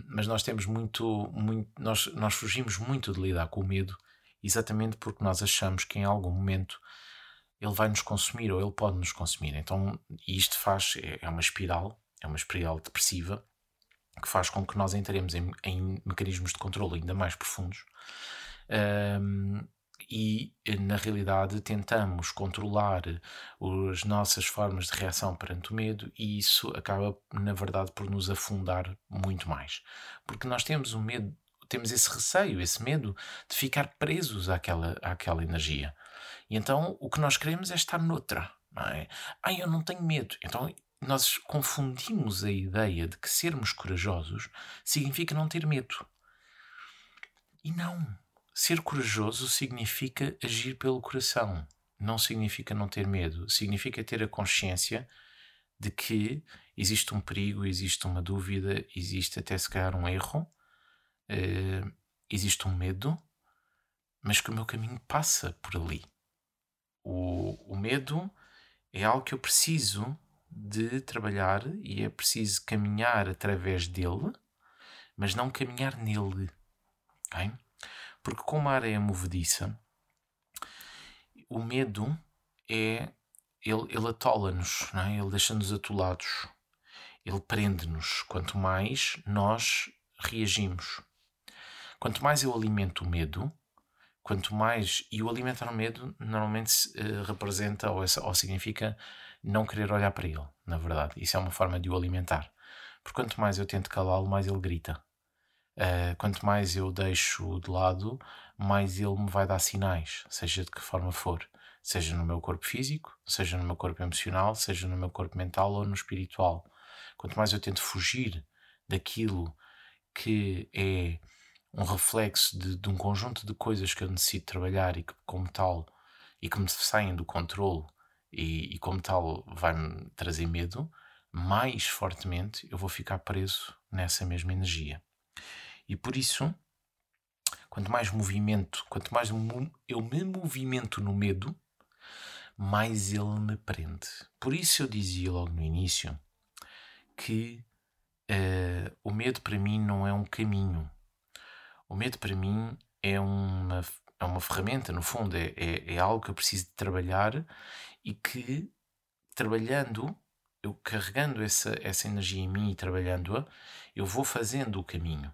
mas nós temos muito, muito nós, nós fugimos muito de lidar com o medo exatamente porque nós achamos que em algum momento ele vai nos consumir ou ele pode nos consumir. Então, isto faz, é, é uma espiral, é uma espiral depressiva que faz com que nós entremos em, em mecanismos de controle ainda mais profundos um, e, na realidade, tentamos controlar as nossas formas de reação perante o medo e isso acaba, na verdade, por nos afundar muito mais. Porque nós temos o medo, temos esse receio, esse medo de ficar presos àquela, àquela energia. E então o que nós queremos é estar noutra. Não é? Ai, eu não tenho medo. Então nós confundimos a ideia de que sermos corajosos significa não ter medo. E não. Ser corajoso significa agir pelo coração. Não significa não ter medo. Significa ter a consciência de que existe um perigo, existe uma dúvida, existe até se calhar um erro, uh, existe um medo, mas que o meu caminho passa por ali. O, o medo é algo que eu preciso de trabalhar e é preciso caminhar através dele, mas não caminhar nele. Okay? Porque como a areia é movediça, o medo é. Ele, ele atola-nos, é? ele deixa-nos atolados, ele prende-nos. Quanto mais nós reagimos. Quanto mais eu alimento o medo, quanto mais. E o alimentar o medo normalmente uh, representa ou, ou significa não querer olhar para ele, na verdade. Isso é uma forma de o alimentar. Porque quanto mais eu tento calá-lo, mais ele grita. Uh, quanto mais eu deixo de lado, mais ele me vai dar sinais, seja de que forma for. Seja no meu corpo físico, seja no meu corpo emocional, seja no meu corpo mental ou no espiritual. Quanto mais eu tento fugir daquilo que é um reflexo de, de um conjunto de coisas que eu necessito trabalhar e que, como tal, e que me saem do controle e, e como tal vai-me trazer medo, mais fortemente eu vou ficar preso nessa mesma energia. E por isso, quanto mais movimento, quanto mais eu me movimento no medo, mais ele me prende. Por isso eu dizia logo no início que uh, o medo para mim não é um caminho. O medo para mim é uma, é uma ferramenta, no fundo, é, é, é algo que eu preciso de trabalhar e que trabalhando, eu carregando essa, essa energia em mim e trabalhando-a, eu vou fazendo o caminho.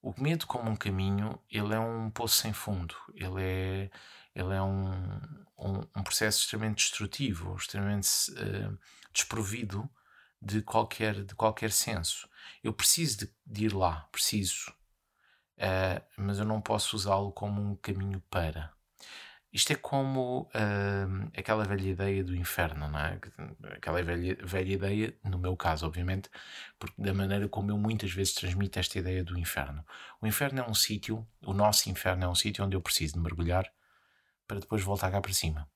O medo como um caminho, ele é um poço sem fundo, ele é, ele é um, um, um processo extremamente destrutivo, extremamente uh, desprovido de qualquer, de qualquer senso. Eu preciso de, de ir lá, preciso, uh, mas eu não posso usá-lo como um caminho para. Isto é como uh, aquela velha ideia do inferno, não é? Aquela velha, velha ideia, no meu caso, obviamente, porque da maneira como eu muitas vezes transmito esta ideia do inferno. O inferno é um sítio, o nosso inferno é um sítio onde eu preciso de mergulhar para depois voltar cá para cima.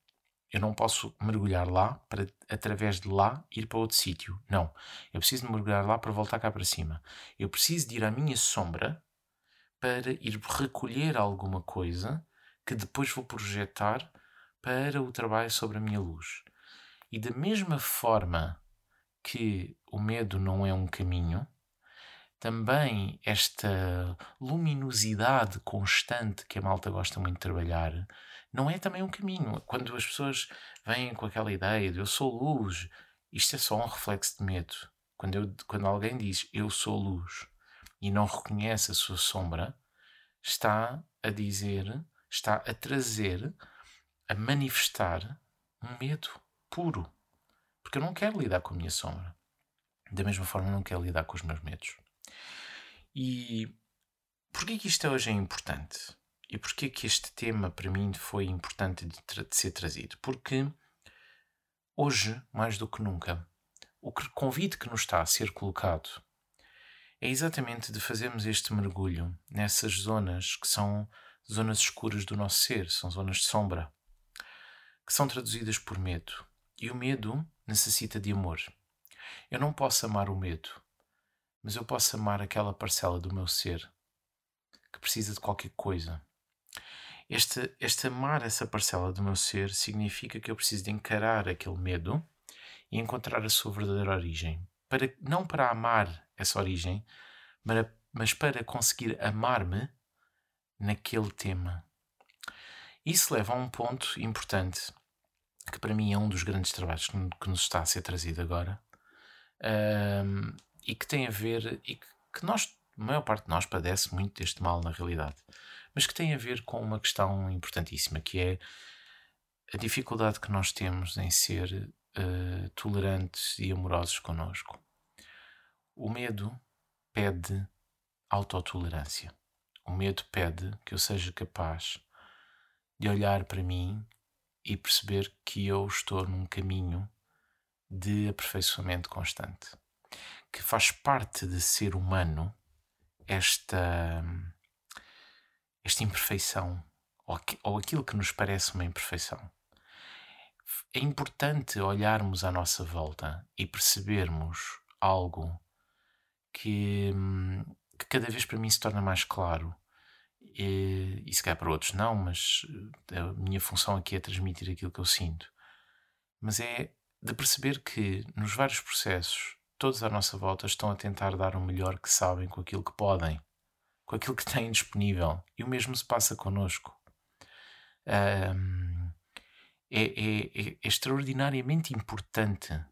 Eu não posso mergulhar lá para, através de lá, ir para outro sítio. Não. Eu preciso de mergulhar lá para voltar cá para cima. Eu preciso de ir à minha sombra para ir recolher alguma coisa que depois vou projetar para o trabalho sobre a minha luz. E da mesma forma que o medo não é um caminho, também esta luminosidade constante que a malta gosta muito de trabalhar não é também um caminho. Quando as pessoas vêm com aquela ideia de eu sou luz, isto é só um reflexo de medo. Quando, eu, quando alguém diz eu sou luz e não reconhece a sua sombra, está a dizer está a trazer, a manifestar um medo puro. Porque eu não quero lidar com a minha sombra. Da mesma forma, eu não quero lidar com os meus medos. E porquê que isto hoje é importante? E porquê que este tema para mim foi importante de, de ser trazido? Porque hoje, mais do que nunca, o convite que nos está a ser colocado é exatamente de fazermos este mergulho nessas zonas que são zonas escuras do nosso ser, são zonas de sombra, que são traduzidas por medo. E o medo necessita de amor. Eu não posso amar o medo, mas eu posso amar aquela parcela do meu ser que precisa de qualquer coisa. Este, este amar essa parcela do meu ser significa que eu preciso de encarar aquele medo e encontrar a sua verdadeira origem. Para, não para amar essa origem, mas para conseguir amar-me naquele tema. Isso leva a um ponto importante, que para mim é um dos grandes trabalhos que nos está a ser trazido agora, um, e que tem a ver, e que, que nós, a maior parte de nós padece muito deste mal na realidade, mas que tem a ver com uma questão importantíssima, que é a dificuldade que nós temos em ser uh, tolerantes e amorosos connosco. O medo pede autotolerância. O medo pede que eu seja capaz de olhar para mim e perceber que eu estou num caminho de aperfeiçoamento constante. Que faz parte de ser humano esta, esta imperfeição, ou, ou aquilo que nos parece uma imperfeição. É importante olharmos à nossa volta e percebermos algo que, hum, que cada vez para mim se torna mais claro. E, e se calhar para outros não, mas eh, a minha função aqui é transmitir aquilo que eu sinto. Mas é de perceber que nos vários processos, todos à nossa volta estão a tentar dar o melhor que sabem com aquilo que podem, com aquilo que têm disponível. E o mesmo se passa connosco. Um, é, é, é extraordinariamente importante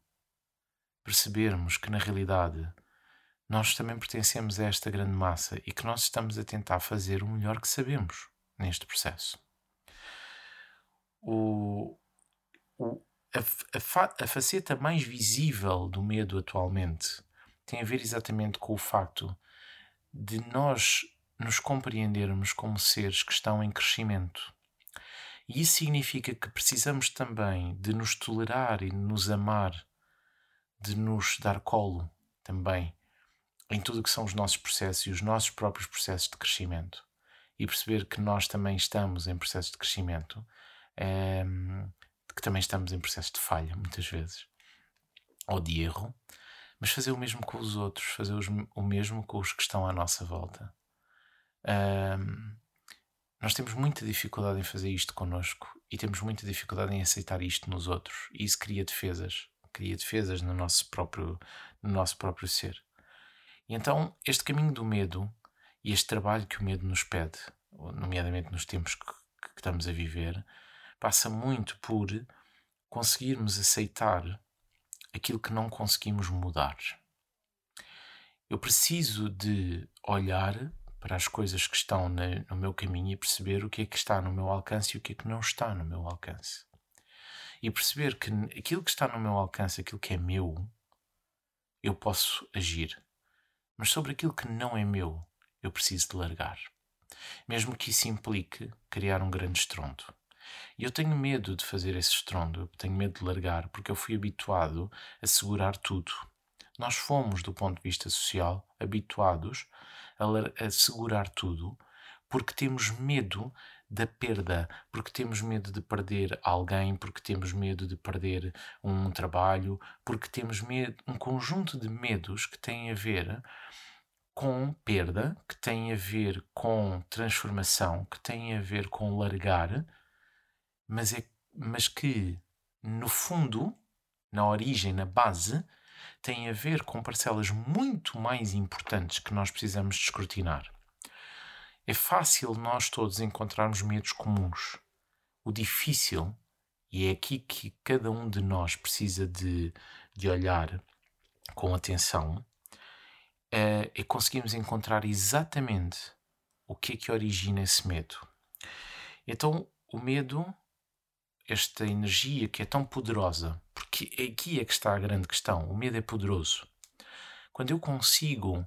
percebermos que, na realidade, nós também pertencemos a esta grande massa e que nós estamos a tentar fazer o melhor que sabemos neste processo. O, o, a, a, fa, a faceta mais visível do medo atualmente tem a ver exatamente com o facto de nós nos compreendermos como seres que estão em crescimento. E isso significa que precisamos também de nos tolerar e de nos amar, de nos dar colo também em tudo o que são os nossos processos e os nossos próprios processos de crescimento e perceber que nós também estamos em processos de crescimento, é, que também estamos em processos de falha, muitas vezes, ou de erro, mas fazer o mesmo com os outros, fazer os, o mesmo com os que estão à nossa volta. É, nós temos muita dificuldade em fazer isto connosco e temos muita dificuldade em aceitar isto nos outros, e isso cria defesas, cria defesas no nosso próprio, no nosso próprio ser. E então, este caminho do medo e este trabalho que o medo nos pede, nomeadamente nos tempos que, que estamos a viver, passa muito por conseguirmos aceitar aquilo que não conseguimos mudar. Eu preciso de olhar para as coisas que estão no meu caminho e perceber o que é que está no meu alcance e o que é que não está no meu alcance. E perceber que aquilo que está no meu alcance, aquilo que é meu, eu posso agir. Mas sobre aquilo que não é meu, eu preciso de largar. Mesmo que isso implique criar um grande estrondo. E eu tenho medo de fazer esse estrondo, tenho medo de largar, porque eu fui habituado a segurar tudo. Nós fomos, do ponto de vista social, habituados a, a segurar tudo, porque temos medo da perda, porque temos medo de perder alguém, porque temos medo de perder um trabalho, porque temos medo, um conjunto de medos que têm a ver com perda, que têm a ver com transformação, que têm a ver com largar, mas, é, mas que, no fundo, na origem, na base, têm a ver com parcelas muito mais importantes que nós precisamos de escrutinar. É fácil nós todos encontrarmos medos comuns. O difícil, e é aqui que cada um de nós precisa de, de olhar com atenção, é, é conseguirmos encontrar exatamente o que é que origina esse medo. Então, o medo, esta energia que é tão poderosa, porque aqui é que está a grande questão: o medo é poderoso. Quando eu consigo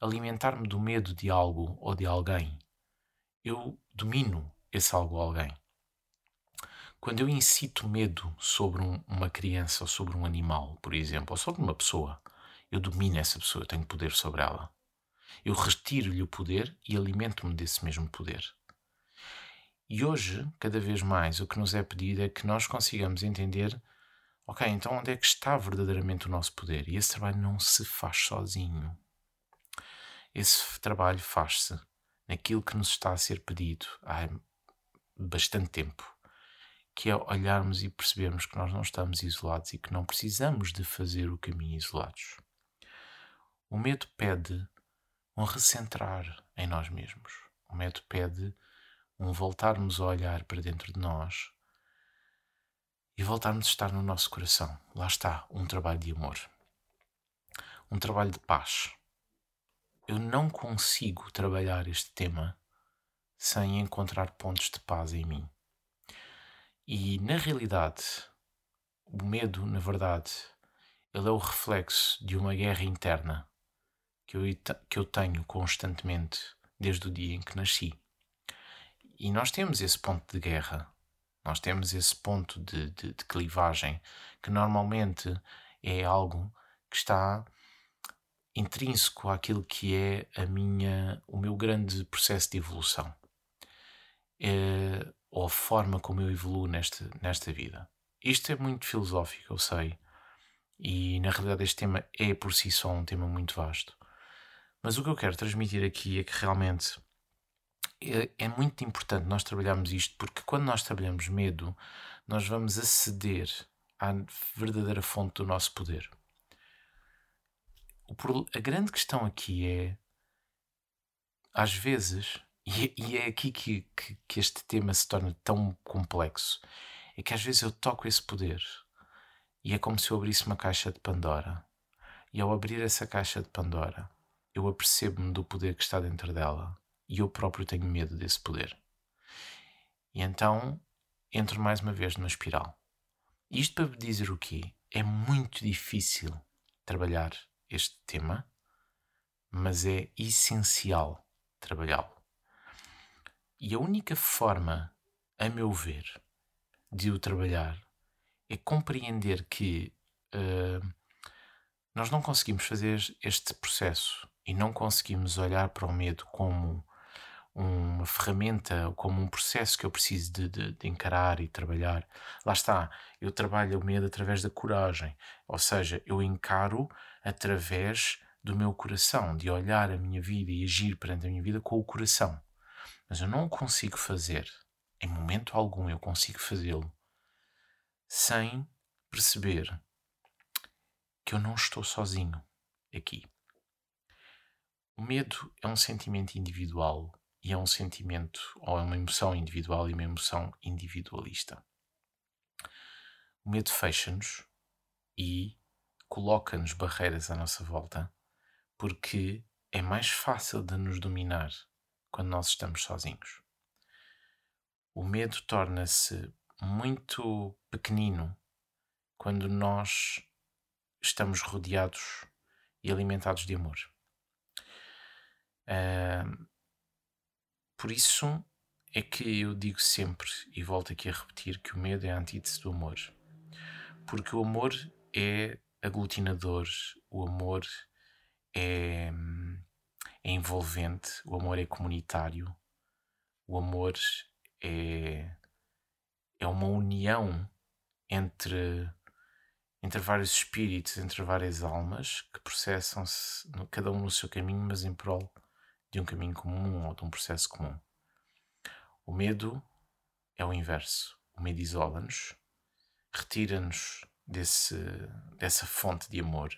alimentar-me do medo de algo ou de alguém, eu domino esse algo ou alguém. Quando eu incito medo sobre um, uma criança ou sobre um animal, por exemplo, ou sobre uma pessoa, eu domino essa pessoa, eu tenho poder sobre ela. Eu retiro-lhe o poder e alimento-me desse mesmo poder. E hoje, cada vez mais, o que nos é pedido é que nós consigamos entender: ok, então onde é que está verdadeiramente o nosso poder? E esse trabalho não se faz sozinho. Esse trabalho faz-se naquilo que nos está a ser pedido há bastante tempo, que é olharmos e percebermos que nós não estamos isolados e que não precisamos de fazer o caminho isolados. O medo pede um recentrar em nós mesmos. O medo pede um voltarmos a olhar para dentro de nós e voltarmos a estar no nosso coração. Lá está, um trabalho de amor. Um trabalho de paz eu não consigo trabalhar este tema sem encontrar pontos de paz em mim. E na realidade, o medo, na verdade, ele é o reflexo de uma guerra interna que eu, que eu tenho constantemente desde o dia em que nasci. E nós temos esse ponto de guerra, nós temos esse ponto de, de, de clivagem que normalmente é algo que está intrínseco àquilo que é a minha, o meu grande processo de evolução. É, ou a forma como eu evoluo nesta, nesta vida. Isto é muito filosófico, eu sei, e na realidade este tema é por si só um tema muito vasto. Mas o que eu quero transmitir aqui é que realmente é, é muito importante nós trabalharmos isto, porque quando nós trabalhamos medo, nós vamos aceder à verdadeira fonte do nosso poder a grande questão aqui é, às vezes, e, e é aqui que, que, que, este tema se torna tão complexo, é que às vezes eu toco esse poder e é como se eu abrisse uma caixa de Pandora. E ao abrir essa caixa de Pandora, eu apercebo-me do poder que está dentro dela e eu próprio tenho medo desse poder. E então entro mais uma vez numa espiral. Isto para dizer o quê? É muito difícil trabalhar este tema, mas é essencial trabalhá-lo. E a única forma, a meu ver, de o trabalhar é compreender que uh, nós não conseguimos fazer este processo e não conseguimos olhar para o medo como uma ferramenta, como um processo que eu preciso de, de, de, encarar e trabalhar. Lá está, eu trabalho o medo através da coragem, ou seja, eu encaro através do meu coração, de olhar a minha vida e agir perante a minha vida com o coração. Mas eu não consigo fazer, em momento algum eu consigo fazê-lo, sem perceber que eu não estou sozinho aqui. O medo é um sentimento individual e é um sentimento ou é uma emoção individual e uma emoção individualista. O medo fecha-nos e coloca-nos barreiras à nossa volta porque é mais fácil de nos dominar quando nós estamos sozinhos. O medo torna-se muito pequenino quando nós estamos rodeados e alimentados de amor. Uh, por isso é que eu digo sempre, e volto aqui a repetir, que o medo é a antítese do amor. Porque o amor é aglutinador, o amor é, é envolvente, o amor é comunitário, o amor é, é uma união entre, entre vários espíritos, entre várias almas que processam-se, cada um no seu caminho, mas em prol de um caminho comum ou de um processo comum. O medo é o inverso. O medo isola-nos, retira-nos desse, dessa fonte de amor.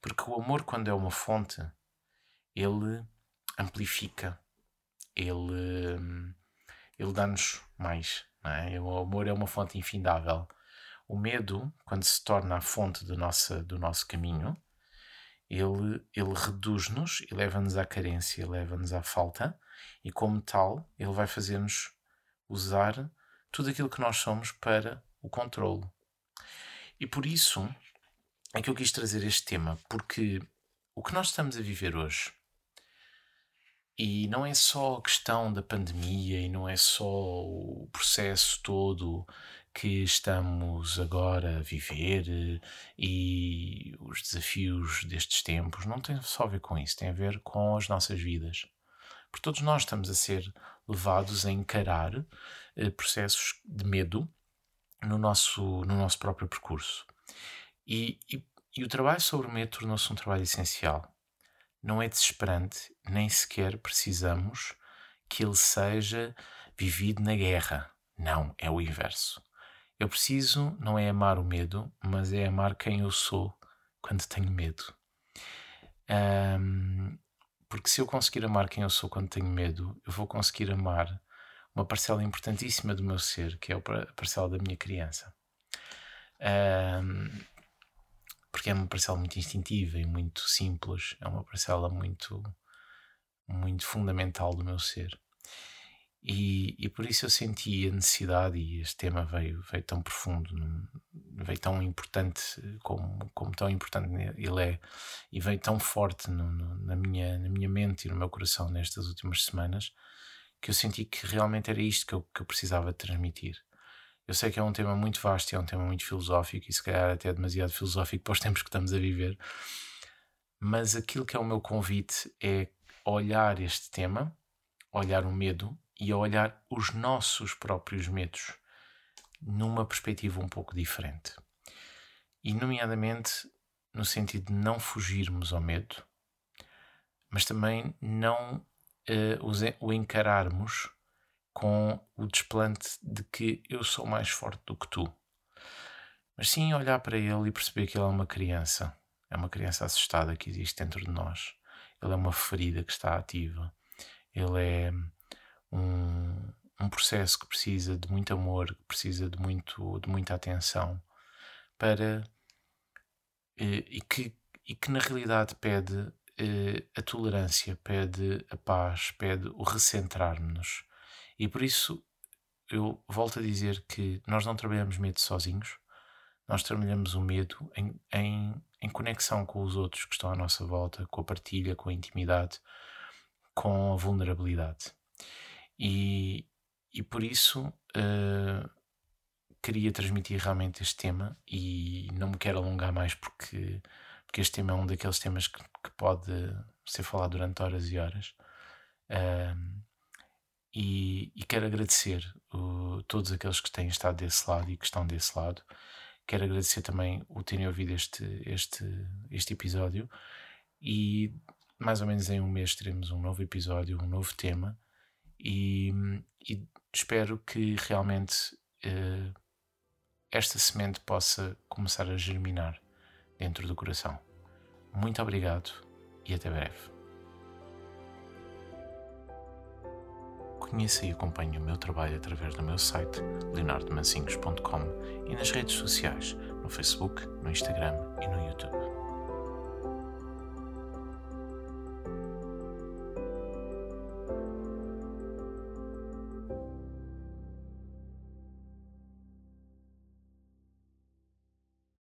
Porque o amor, quando é uma fonte, ele amplifica, ele, ele dá-nos mais. É? O amor é uma fonte infindável. O medo, quando se torna a fonte do nosso, do nosso caminho, ele, ele reduz-nos e leva-nos à carência, leva-nos à falta, e como tal, ele vai fazer-nos usar tudo aquilo que nós somos para o controlo. E por isso é que eu quis trazer este tema, porque o que nós estamos a viver hoje E não é só a questão da pandemia e não é só o processo todo que estamos agora a viver e os desafios destes tempos não tem só a ver com isso, tem a ver com as nossas vidas. Porque todos nós estamos a ser levados a encarar eh, processos de medo no nosso, no nosso próprio percurso. E, e, e o trabalho sobre o medo tornou-se um trabalho essencial. Não é desesperante, nem sequer precisamos que ele seja vivido na guerra. Não, é o inverso. Eu preciso não é amar o medo, mas é amar quem eu sou quando tenho medo. Um, porque se eu conseguir amar quem eu sou quando tenho medo, eu vou conseguir amar uma parcela importantíssima do meu ser, que é a parcela da minha criança. Um, porque é uma parcela muito instintiva e muito simples, é uma parcela muito, muito fundamental do meu ser. E, e por isso eu senti a necessidade, e este tema veio, veio tão profundo, veio tão importante, como, como tão importante ele é, e veio tão forte no, no, na, minha, na minha mente e no meu coração nestas últimas semanas, que eu senti que realmente era isto que eu, que eu precisava transmitir. Eu sei que é um tema muito vasto é um tema muito filosófico, e se calhar até demasiado filosófico para os tempos que estamos a viver, mas aquilo que é o meu convite é olhar este tema, olhar o medo e a olhar os nossos próprios medos numa perspectiva um pouco diferente. E, nomeadamente, no sentido de não fugirmos ao medo, mas também não uh, o encararmos com o desplante de que eu sou mais forte do que tu. Mas sim olhar para ele e perceber que ele é uma criança. É uma criança assustada que existe dentro de nós. Ele é uma ferida que está ativa. Ele é um, um processo que precisa de muito amor, que precisa de, muito, de muita atenção para eh, e que, e que na realidade pede eh, a tolerância, pede a paz, pede o recentrar-nos. E por isso eu volto a dizer que nós não trabalhamos medo sozinhos, nós trabalhamos o medo em, em, em conexão com os outros que estão à nossa volta, com a partilha, com a intimidade, com a vulnerabilidade. E, e por isso uh, queria transmitir realmente este tema e não me quero alongar mais porque, porque este tema é um daqueles temas que, que pode ser falado durante horas e horas. Uh, e, e, quero agradecer todos aqueles que têm estado desse lado e que estão desse lado. Quero agradecer também o terem ouvido este, este, este episódio. E mais ou menos em um mês teremos um novo episódio, um novo tema e, e espero que realmente uh, esta semente possa começar a germinar dentro do coração. Muito obrigado e até breve. Conheça e acompanhe o meu trabalho através do meu site leonardomancinhos.com e nas redes sociais, no Facebook, no Instagram e no YouTube.